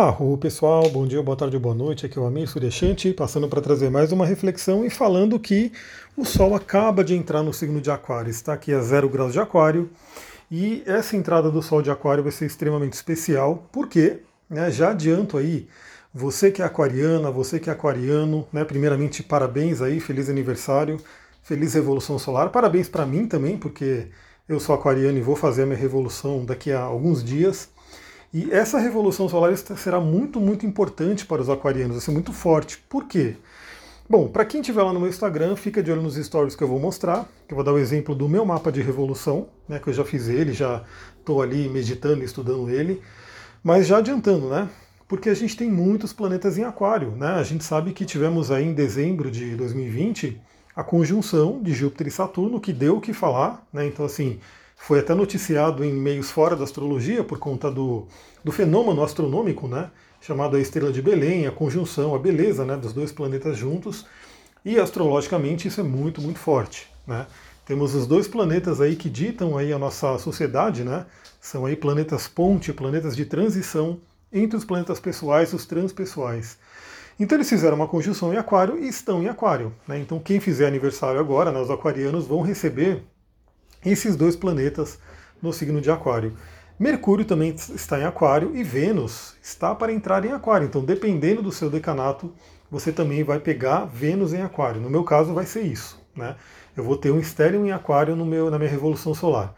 Arro pessoal, bom dia, boa tarde, boa noite. Aqui é o Amir Suryashanti, passando para trazer mais uma reflexão e falando que o Sol acaba de entrar no signo de Aquário, está aqui a zero graus de Aquário e essa entrada do Sol de Aquário vai ser extremamente especial, porque né, já adianto aí, você que é aquariana, você que é aquariano, né, primeiramente parabéns aí, feliz aniversário, feliz revolução solar, parabéns para mim também, porque eu sou aquariano e vou fazer a minha revolução daqui a alguns dias. E essa revolução solar será muito, muito importante para os aquarianos, vai ser muito forte. Por quê? Bom, para quem estiver lá no meu Instagram, fica de olho nos stories que eu vou mostrar, que eu vou dar o exemplo do meu mapa de revolução, né, que eu já fiz ele, já estou ali meditando e estudando ele. Mas já adiantando, né? Porque a gente tem muitos planetas em aquário, né? A gente sabe que tivemos aí em dezembro de 2020 a conjunção de Júpiter e Saturno, que deu o que falar, né? Então, assim, foi até noticiado em meios fora da astrologia por conta do, do fenômeno astronômico, né? Chamado a Estrela de Belém, a conjunção, a beleza né, dos dois planetas juntos. E astrologicamente isso é muito, muito forte. Né? Temos os dois planetas aí que ditam aí a nossa sociedade, né? São aí planetas ponte, planetas de transição entre os planetas pessoais e os transpessoais. Então eles fizeram uma conjunção em aquário e estão em aquário. Né? Então quem fizer aniversário agora, né, os aquarianos vão receber esses dois planetas no signo de Aquário. Mercúrio também está em Aquário e Vênus está para entrar em Aquário. Então, dependendo do seu decanato, você também vai pegar Vênus em Aquário. No meu caso, vai ser isso. Né? Eu vou ter um estéreo em Aquário no meu, na minha revolução solar.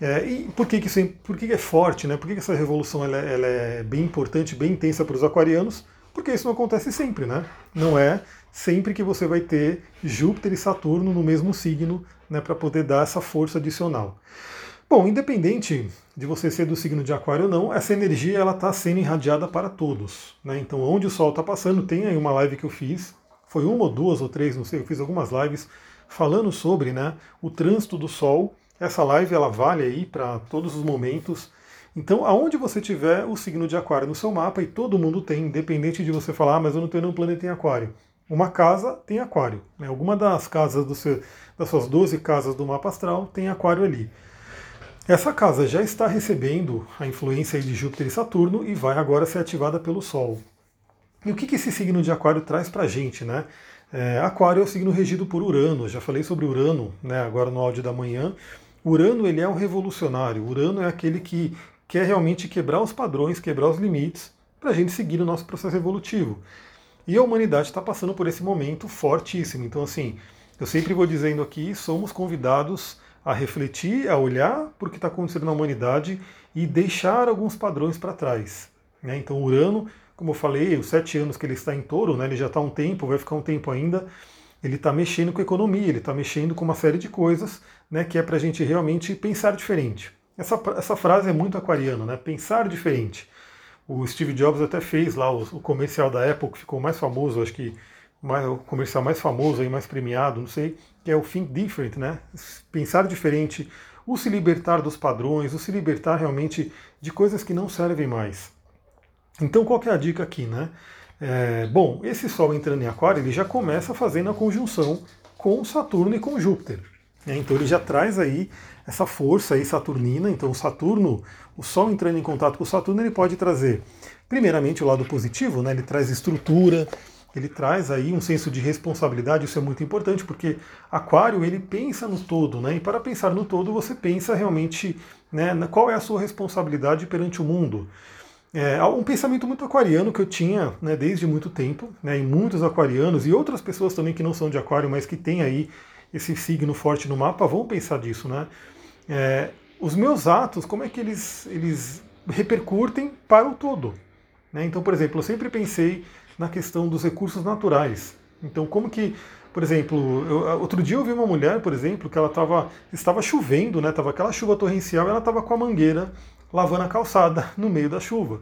É, e por que, que, isso é, por que, que é forte? Né? Por que, que essa revolução ela, ela é bem importante, bem intensa para os aquarianos? Porque isso não acontece sempre, né? Não é sempre que você vai ter Júpiter e Saturno no mesmo signo né, para poder dar essa força adicional. Bom, independente de você ser do signo de Aquário ou não, essa energia ela está sendo irradiada para todos. Né? Então, onde o Sol está passando, tem aí uma live que eu fiz, foi uma ou duas ou três, não sei, eu fiz algumas lives falando sobre né, o trânsito do Sol. Essa live ela vale aí para todos os momentos. Então, aonde você tiver o signo de Aquário no seu mapa, e todo mundo tem, independente de você falar, ah, mas eu não tenho nenhum planeta em Aquário. Uma casa tem aquário. Né? Alguma das casas do seu, das suas 12 casas do mapa astral tem aquário ali. Essa casa já está recebendo a influência de Júpiter e Saturno e vai agora ser ativada pelo Sol. E o que, que esse signo de Aquário traz para a gente? Né? É, aquário é o signo regido por Urano. já falei sobre Urano né, agora no áudio da manhã. Urano ele é um revolucionário. Urano é aquele que quer realmente quebrar os padrões, quebrar os limites para a gente seguir o nosso processo evolutivo. E a humanidade está passando por esse momento fortíssimo. Então, assim, eu sempre vou dizendo aqui, somos convidados a refletir, a olhar para o que está acontecendo na humanidade e deixar alguns padrões para trás. Né? Então, Urano, como eu falei, os sete anos que ele está em touro, né, ele já está um tempo, vai ficar um tempo ainda, ele está mexendo com a economia, ele está mexendo com uma série de coisas né, que é para a gente realmente pensar diferente. Essa, essa frase é muito aquariana, né? pensar diferente. O Steve Jobs até fez lá o, comercial da Apple, que ficou mais famoso, acho que mais, o comercial mais famoso e mais premiado, não sei, que é o Think Different, né? Pensar diferente, o se libertar dos padrões, o se libertar realmente de coisas que não servem mais. Então qual que é a dica aqui, né? É, bom, esse Sol entrando em Aquário, ele já começa fazendo a conjunção com Saturno e com Júpiter. Né? Então ele já traz aí essa força aí saturnina. Então o Saturno, o Sol entrando em contato com o Saturno, ele pode trazer, primeiramente, o lado positivo, né? ele traz estrutura, ele traz aí um senso de responsabilidade, isso é muito importante, porque Aquário ele pensa no todo, né? E para pensar no todo, você pensa realmente né, qual é a sua responsabilidade perante o mundo. É um pensamento muito aquariano que eu tinha né, desde muito tempo, né, e muitos aquarianos e outras pessoas também que não são de aquário, mas que têm aí esse signo forte no mapa, vão pensar disso, né? é, os meus atos, como é que eles, eles repercutem para o todo. Né? Então, por exemplo, eu sempre pensei na questão dos recursos naturais. Então, como que, por exemplo, eu, outro dia eu vi uma mulher, por exemplo, que ela tava, estava chovendo, né? Tava aquela chuva torrencial, ela estava com a mangueira lavando a calçada no meio da chuva.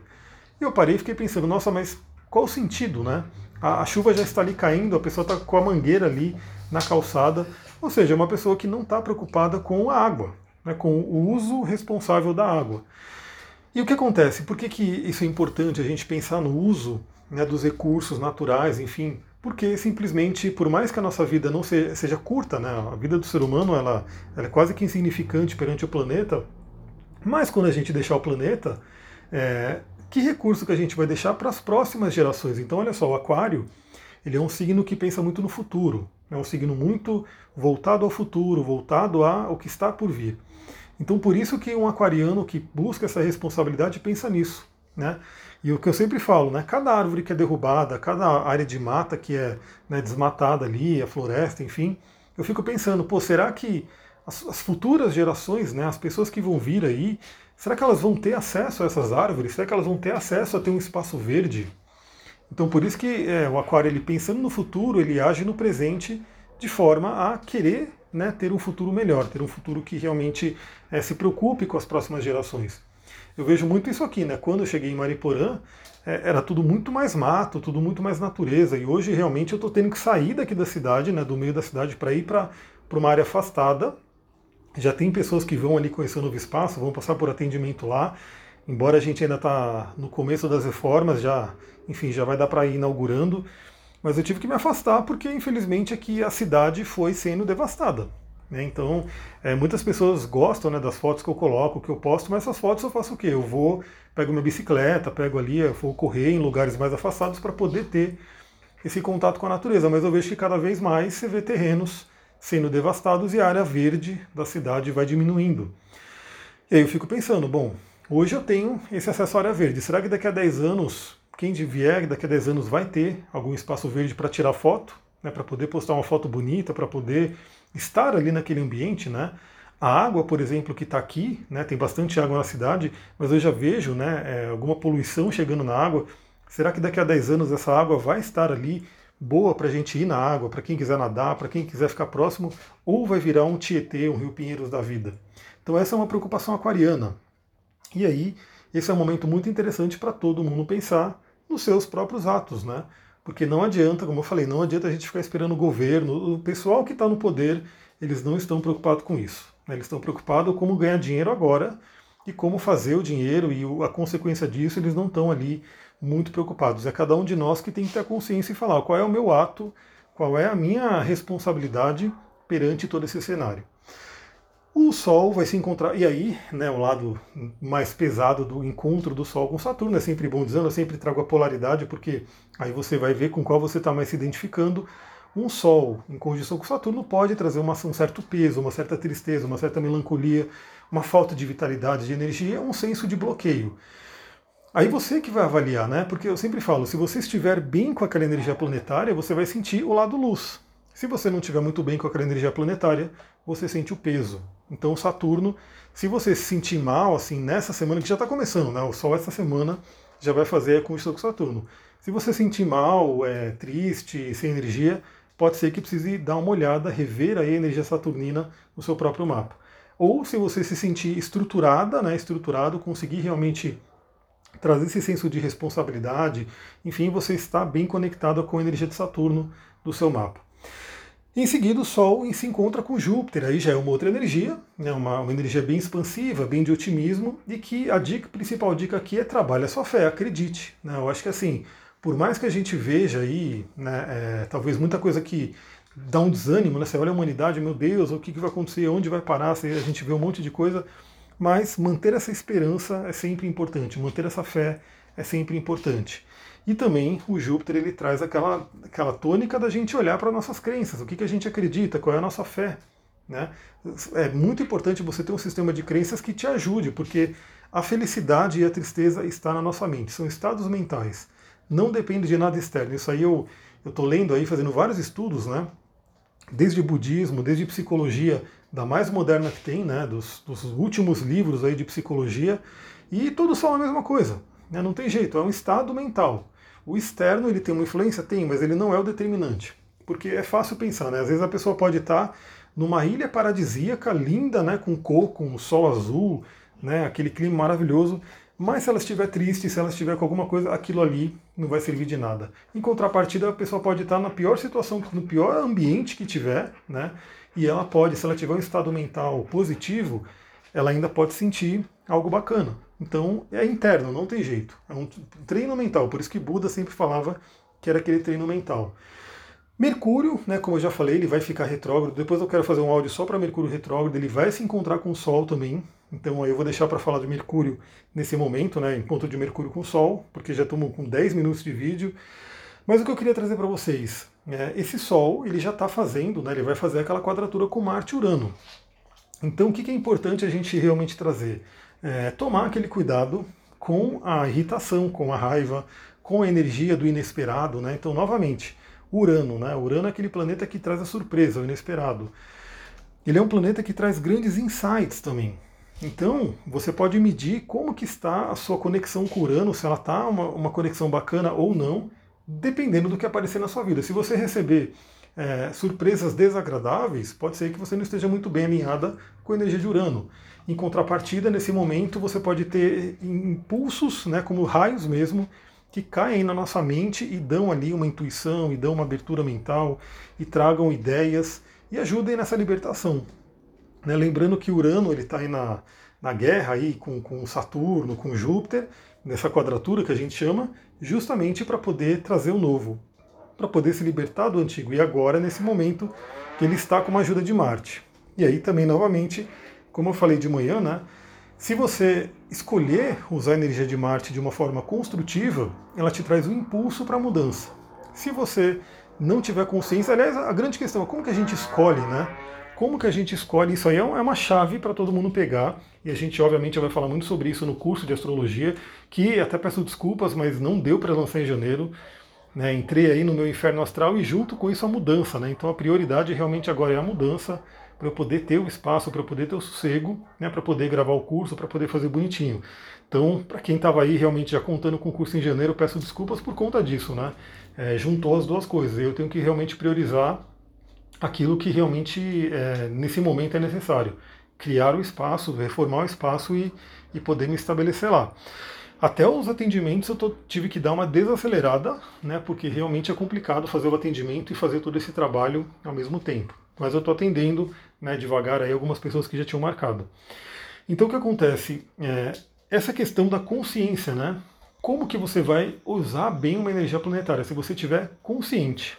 E eu parei e fiquei pensando, nossa, mas qual o sentido, né? A, a chuva já está ali caindo, a pessoa está com a mangueira ali na calçada, ou seja, é uma pessoa que não está preocupada com a água, né, com o uso responsável da água. E o que acontece? Por que, que isso é importante a gente pensar no uso né, dos recursos naturais, enfim? Porque simplesmente, por mais que a nossa vida não seja, seja curta, né, a vida do ser humano ela, ela, é quase que insignificante perante o planeta, mas quando a gente deixar o planeta, é, que recurso que a gente vai deixar para as próximas gerações. Então, olha só, o Aquário ele é um signo que pensa muito no futuro, é um signo muito voltado ao futuro, voltado ao que está por vir. Então, por isso que um aquariano que busca essa responsabilidade pensa nisso. Né? E o que eu sempre falo, né? cada árvore que é derrubada, cada área de mata que é né, desmatada ali, a floresta, enfim, eu fico pensando, pô, será que as, as, futuras gerações, né, as pessoas que vão vir aí, será que elas vão ter acesso a essas árvores? Será que elas vão ter acesso a ter um espaço verde? Então por isso que é, o aquário, ele pensando no futuro, ele age no presente de forma a querer né, ter um futuro melhor, ter um futuro que realmente é, se preocupe com as próximas gerações. Eu vejo muito isso aqui, né? Quando eu cheguei em Mariporã, é, era tudo muito mais mato, tudo muito mais natureza. E hoje realmente eu estou tendo que sair daqui da cidade, né, do meio da cidade, para ir para uma área afastada. Já tem pessoas que vão ali conhecer o novo espaço, vão passar por atendimento lá. Embora a gente ainda está no começo das reformas, já, enfim, já vai dar para ir inaugurando. Mas eu tive que me afastar porque, infelizmente, aqui a cidade foi sendo devastada. Né? Então, é, muitas pessoas gostam né, das fotos que eu coloco, que eu posto, mas essas fotos eu faço o quê? Eu vou, pego minha bicicleta, pego ali, eu vou correr em lugares mais afastados para poder ter esse contato com a natureza. Mas eu vejo que cada vez mais você vê terrenos sendo devastados e a área verde da cidade vai diminuindo. E aí eu fico pensando, bom, hoje eu tenho esse acesso à área verde. Será que daqui a 10 anos, quem vier daqui a 10 anos vai ter algum espaço verde para tirar foto? Né, para poder postar uma foto bonita, para poder estar ali naquele ambiente, né? A água, por exemplo, que está aqui, né, tem bastante água na cidade, mas eu já vejo né, é, alguma poluição chegando na água. Será que daqui a 10 anos essa água vai estar ali boa para a gente ir na água, para quem quiser nadar, para quem quiser ficar próximo, ou vai virar um Tietê, um Rio Pinheiros da vida? Então essa é uma preocupação aquariana. E aí, esse é um momento muito interessante para todo mundo pensar nos seus próprios atos, né? Porque não adianta, como eu falei, não adianta a gente ficar esperando o governo, o pessoal que está no poder, eles não estão preocupados com isso. Né? Eles estão preocupados como ganhar dinheiro agora e como fazer o dinheiro e a consequência disso, eles não estão ali muito preocupados. É cada um de nós que tem que ter a consciência e falar qual é o meu ato, qual é a minha responsabilidade perante todo esse cenário o Sol vai se encontrar. E aí, né, o lado mais pesado do encontro do Sol com Saturno é sempre bom dizendo, eu sempre trago a polaridade, porque aí você vai ver com qual você está mais se identificando. Um Sol em conjunção com Saturno pode trazer uma, um certo peso, uma certa tristeza, uma certa melancolia, uma falta de vitalidade, de energia, um senso de bloqueio. Aí você que vai avaliar, né? Porque eu sempre falo, se você estiver bem com aquela energia planetária, você vai sentir o lado luz. Se você não estiver muito bem com aquela energia planetária, você sente o peso. Então Saturno, se você se sentir mal, assim, nessa semana, que já está começando, né? O Sol essa semana já vai fazer a conjunção com Saturno. Se você sentir mal, é, triste, sem energia, pode ser que precise dar uma olhada, rever a energia saturnina no seu próprio mapa. Ou se você se sentir estruturada, né, estruturado, conseguir realmente trazer esse senso de responsabilidade, enfim, você está bem conectado com a energia de Saturno do seu mapa. Em seguida, o Sol se encontra com Júpiter, aí já é uma outra energia, né, uma, uma energia bem expansiva, bem de otimismo, e que a dica, principal dica aqui é trabalhe a sua fé, acredite. Né, eu acho que assim, por mais que a gente veja aí, né, é, talvez muita coisa que dá um desânimo, né, você olha a humanidade, meu Deus, o que, que vai acontecer, onde vai parar, a gente vê um monte de coisa, mas manter essa esperança é sempre importante, manter essa fé é sempre importante. E também o Júpiter ele traz aquela, aquela tônica da gente olhar para nossas crenças, o que, que a gente acredita, qual é a nossa fé. Né? É muito importante você ter um sistema de crenças que te ajude, porque a felicidade e a tristeza está na nossa mente, são estados mentais. Não depende de nada externo. Isso aí eu estou lendo aí, fazendo vários estudos, né? desde budismo, desde psicologia, da mais moderna que tem, né? dos, dos últimos livros aí de psicologia, e todos são a mesma coisa. Né? Não tem jeito, é um estado mental. O externo ele tem uma influência? Tem, mas ele não é o determinante. Porque é fácil pensar, né? Às vezes a pessoa pode estar numa ilha paradisíaca, linda, né? Com coco, com sol azul, né? Aquele clima maravilhoso. Mas se ela estiver triste, se ela estiver com alguma coisa, aquilo ali não vai servir de nada. Em contrapartida, a pessoa pode estar na pior situação, no pior ambiente que tiver, né? E ela pode, se ela tiver um estado mental positivo, ela ainda pode sentir algo bacana. Então é interno, não tem jeito. É um treino mental, por isso que Buda sempre falava que era aquele treino mental. Mercúrio, né, como eu já falei, ele vai ficar retrógrado. Depois eu quero fazer um áudio só para Mercúrio retrógrado. Ele vai se encontrar com o Sol também Então eu vou deixar para falar de Mercúrio nesse momento, né, encontro de Mercúrio com o Sol, porque já estamos com 10 minutos de vídeo. Mas o que eu queria trazer para vocês, é, esse Sol ele já está fazendo, né, ele vai fazer aquela quadratura com Marte e Urano. Então o que é importante a gente realmente trazer? É, tomar aquele cuidado com a irritação, com a raiva, com a energia do inesperado. Né? Então, novamente, Urano. Né? Urano é aquele planeta que traz a surpresa, o inesperado. Ele é um planeta que traz grandes insights também. Então, você pode medir como que está a sua conexão com Urano, se ela está uma, uma conexão bacana ou não, dependendo do que aparecer na sua vida. Se você receber é, surpresas desagradáveis, pode ser que você não esteja muito bem alinhada com a energia de Urano. Em contrapartida, nesse momento, você pode ter impulsos, né, como raios mesmo, que caem na nossa mente e dão ali uma intuição, e dão uma abertura mental, e tragam ideias e ajudem nessa libertação. Né? Lembrando que Urano ele está aí na, na guerra aí com, com Saturno, com Júpiter, nessa quadratura que a gente chama, justamente para poder trazer o novo, para poder se libertar do antigo. E agora, nesse momento, ele está com uma ajuda de Marte. E aí também, novamente, como eu falei de manhã, né? Se você escolher usar a energia de Marte de uma forma construtiva, ela te traz um impulso para a mudança. Se você não tiver consciência, aliás, a grande questão é como que a gente escolhe, né? Como que a gente escolhe? Isso aí é, é uma chave para todo mundo pegar, e a gente obviamente vai falar muito sobre isso no curso de astrologia, que até peço desculpas, mas não deu para lançar em janeiro. Né? Entrei aí no meu inferno astral e junto com isso a mudança, né? Então a prioridade realmente agora é a mudança, para eu poder ter o espaço, para eu poder ter o sossego, né? para poder gravar o curso, para poder fazer bonitinho. Então, para quem estava aí realmente já contando com o curso em janeiro, peço desculpas por conta disso, né? É, juntou as duas coisas. Eu tenho que realmente priorizar aquilo que realmente é, nesse momento é necessário. Criar o espaço, reformar o espaço e, e poder me estabelecer lá. Até os atendimentos eu tô, tive que dar uma desacelerada, né, porque realmente é complicado fazer o atendimento e fazer todo esse trabalho ao mesmo tempo. Mas eu estou atendendo né, devagar aí algumas pessoas que já tinham marcado. Então o que acontece? É, essa questão da consciência, né? Como que você vai usar bem uma energia planetária se você estiver consciente?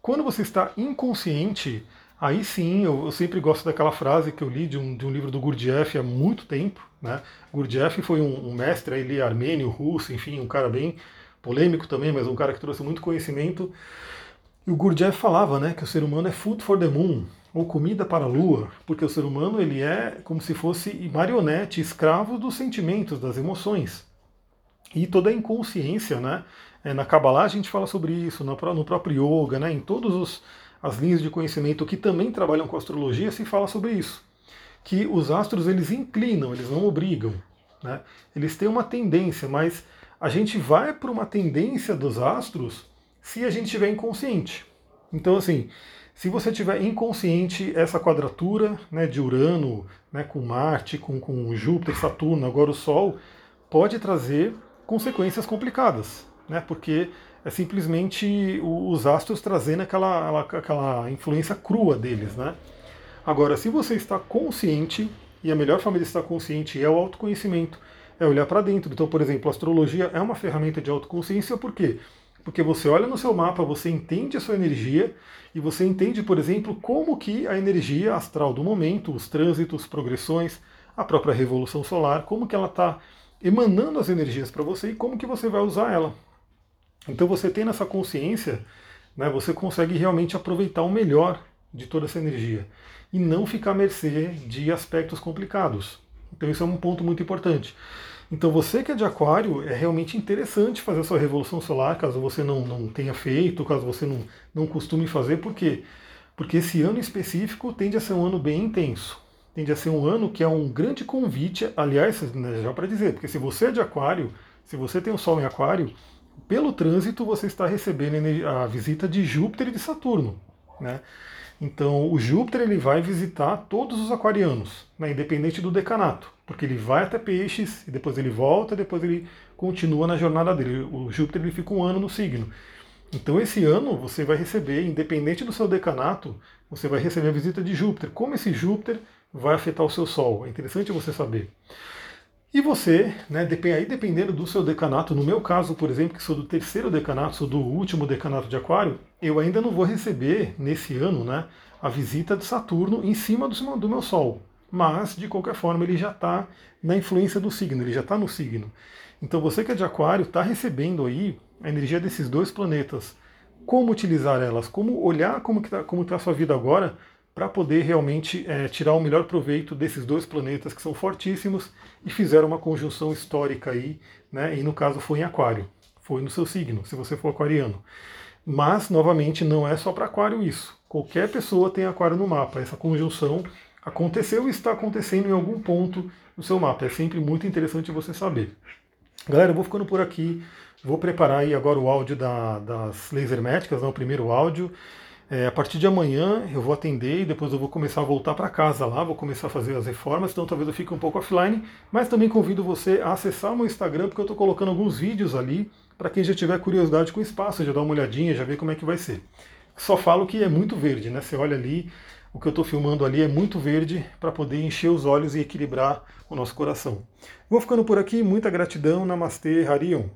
Quando você está inconsciente, aí sim, eu, eu, sempre gosto daquela frase que eu li de um, de um livro do Gurdjieff há muito tempo. Né? Gurdjieff foi um, um mestre aí, armênio, russo, enfim, um cara bem polêmico também, mas um cara que trouxe muito conhecimento. E o Gurdjieff falava né, que o ser humano é food for the moon, ou comida para a lua, porque o ser humano ele é como se fosse marionete, escravo dos sentimentos, das emoções. E toda a inconsciência, né? É, na Kabbalah a gente fala sobre isso, no, próprio Yoga, né, em todas as linhas de conhecimento que também trabalham com astrologia, se fala sobre isso. Que os astros eles inclinam, eles não obrigam. Né? Eles têm uma tendência, mas a gente vai para uma tendência dos astros se a gente estiver inconsciente. Então, assim, se você tiver inconsciente essa quadratura né, de Urano, né, com Marte, com, com Júpiter, Saturno, agora o Sol, pode trazer consequências complicadas né? porque é simplesmente os astros trazendo aquela, aquela influência crua deles. Né? Agora, se você está consciente, e a melhor forma de estar consciente é o autoconhecimento, é olhar para dentro. Então, por exemplo, a astrologia é uma ferramenta de autoconsciência, por quê? Porque você olha no seu mapa, você entende a sua energia e você entende, por exemplo, como que a energia astral do momento, os trânsitos, progressões, a própria revolução solar, como que ela está emanando as energias para você e como que você vai usar ela. Então você tendo essa consciência, né, você consegue realmente aproveitar o melhor de toda essa energia e não ficar à mercê de aspectos complicados. Então isso é um ponto muito importante. Então você que é de aquário, é realmente interessante fazer a sua revolução solar, caso você não, não tenha feito, caso você não, não costume fazer, por quê? Porque esse ano específico tende a ser um ano bem intenso. Tende a ser um ano que é um grande convite, aliás, né, já para dizer, porque se você é de aquário, se você tem o Sol em aquário, pelo trânsito você está recebendo a visita de Júpiter e de Saturno. Né? Então o Júpiter ele vai visitar todos os aquarianos, né, independente do decanato, porque ele vai até peixes e depois ele volta, depois ele continua na jornada dele. O Júpiter ele fica um ano no signo. Então esse ano você vai receber, independente do seu decanato, você vai receber a visita de Júpiter. Como esse Júpiter vai afetar o seu Sol? É interessante você saber. E você, né, aí dependendo do seu decanato, no meu caso, por exemplo, que sou do terceiro decanato, sou do último decanato de Aquário, eu ainda não vou receber nesse ano né, a visita de Saturno em cima do, do meu Sol. mas de qualquer forma ele já está na influência do signo, ele já está no signo. Então você que é de Aquário está recebendo aí a energia desses dois planetas. Como utilizar elas? Como olhar como está tá a sua vida agora para poder realmente é, tirar o melhor proveito desses dois planetas que são fortíssimos e fizeram uma conjunção histórica aí, né? E no caso foi em Aquário, foi no seu signo, se você for aquariano. Mas, novamente, não é só para Aquário isso. Qualquer pessoa tem Aquário no mapa. Essa conjunção aconteceu e está acontecendo em algum ponto no seu mapa. É sempre muito interessante você saber. Galera, eu vou ficando por aqui. Vou preparar aí agora o áudio da, das leis herméticas, né, o primeiro áudio. É, a partir de amanhã eu vou atender e depois eu vou começar a voltar para casa lá, vou começar a fazer as reformas, então talvez eu fique um pouco offline, mas também convido você a acessar o meu Instagram, porque eu estou colocando alguns vídeos ali para quem já tiver curiosidade com o espaço, já dá uma olhadinha, já ver como é que vai ser. Só falo que é muito verde, né? Você olha ali, o que eu estou filmando ali é muito verde para poder encher os olhos e equilibrar o nosso coração. Vou ficando por aqui, muita gratidão, Namastê, Harion.